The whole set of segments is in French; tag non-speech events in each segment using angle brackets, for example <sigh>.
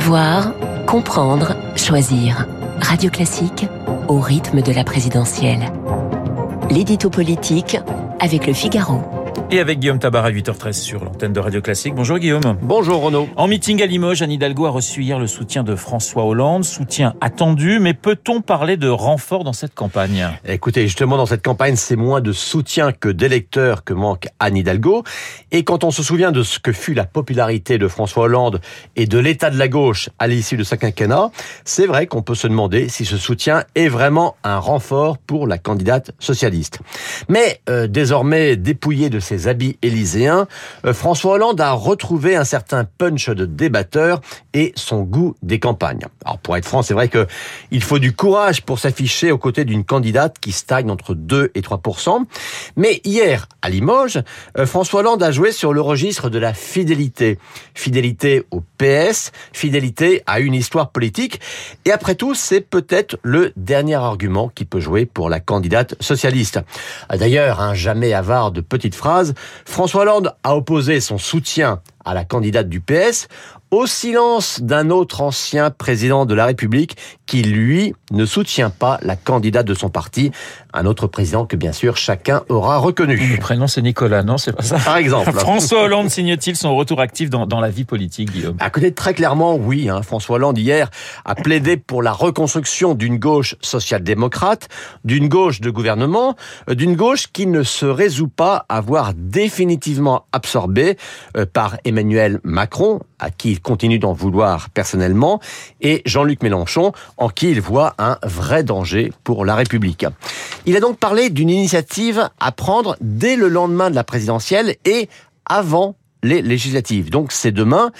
Savoir, comprendre, choisir. Radio Classique au rythme de la présidentielle. L'édito politique avec le Figaro. Et avec Guillaume Tabar à 8h13 sur l'antenne de Radio Classique. Bonjour Guillaume. Bonjour Renaud. En meeting à Limoges, Anne Hidalgo a reçu hier le soutien de François Hollande. Soutien attendu, mais peut-on parler de renfort dans cette campagne? Écoutez, justement, dans cette campagne, c'est moins de soutien que d'électeurs que manque Anne Hidalgo. Et quand on se souvient de ce que fut la popularité de François Hollande et de l'état de la gauche à l'issue de sa quinquennat, c'est vrai qu'on peut se demander si ce soutien est vraiment un renfort pour la candidate socialiste. Mais euh, désormais dépouillé de ses habits élyséens, euh, François Hollande a retrouvé un certain punch de débatteur et son goût des campagnes. Alors pour être franc, c'est vrai que il faut du courage pour s'afficher aux côtés d'une candidate qui stagne entre 2 et 3% Mais hier, à Limoges, euh, François Hollande a joué sur le registre de la fidélité. Fidélité au PS, fidélité à une histoire politique. Et après tout, c'est peut-être le dernier argument qui peut jouer pour la candidate socialiste. D'ailleurs, un jamais avare de petites phrases, François Hollande a opposé son soutien à la candidate du PS au silence d'un autre ancien président de la République qui, lui, ne soutient pas la candidate de son parti, un autre président que, bien sûr, chacun aura reconnu. Le prénom, c'est Nicolas, non C'est pas ça Par exemple. François Hollande signe-t-il son retour actif dans, dans la vie politique, Guillaume? À côté très clairement, oui. Hein, François Hollande, hier, a plaidé pour la reconstruction d'une gauche social-démocrate, d'une gauche de gouvernement, euh, d'une gauche qui ne se résout pas à voir définitivement absorbée euh, par Emmanuel Macron, à qui il continue d'en vouloir personnellement, et Jean-Luc Mélenchon, en qui il voit un vrai danger pour la République. Il a donc parlé d'une initiative à prendre dès le lendemain de la présidentielle et avant les législatives. Donc c'est demain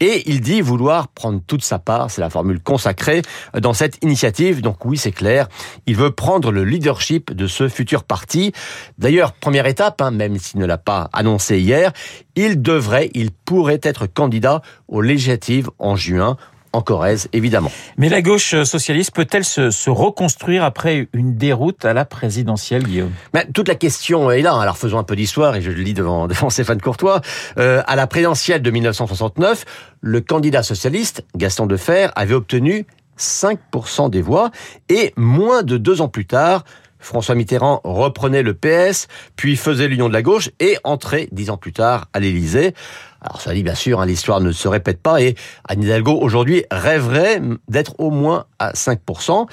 et il dit vouloir prendre toute sa part, c'est la formule consacrée dans cette initiative. Donc oui, c'est clair, il veut prendre le leadership de ce futur parti. D'ailleurs, première étape, hein, même s'il ne l'a pas annoncé hier, il devrait, il pourrait être candidat aux législatives en juin en Corrèze, évidemment. Mais la gauche socialiste peut-elle se, se, reconstruire après une déroute à la présidentielle, Guillaume? Toute la question est là. Alors faisons un peu d'histoire, et je le lis devant, <laughs> devant Stéphane Courtois. Euh, à la présidentielle de 1969, le candidat socialiste, Gaston Defer, avait obtenu 5% des voix, et moins de deux ans plus tard, François Mitterrand reprenait le PS, puis faisait l'union de la gauche et entrait dix ans plus tard à l'Élysée. Alors ça dit bien sûr, hein, l'histoire ne se répète pas et Anne Hidalgo aujourd'hui rêverait d'être au moins à 5%.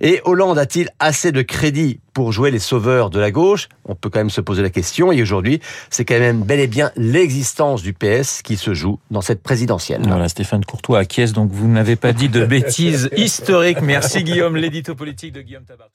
Et Hollande a-t-il assez de crédit pour jouer les sauveurs de la gauche? On peut quand même se poser la question et aujourd'hui c'est quand même bel et bien l'existence du PS qui se joue dans cette présidentielle. Voilà, Stéphane Courtois acquiesce donc vous n'avez pas dit de bêtises <laughs> historiques. Merci Guillaume, l'édito politique de Guillaume Tabar.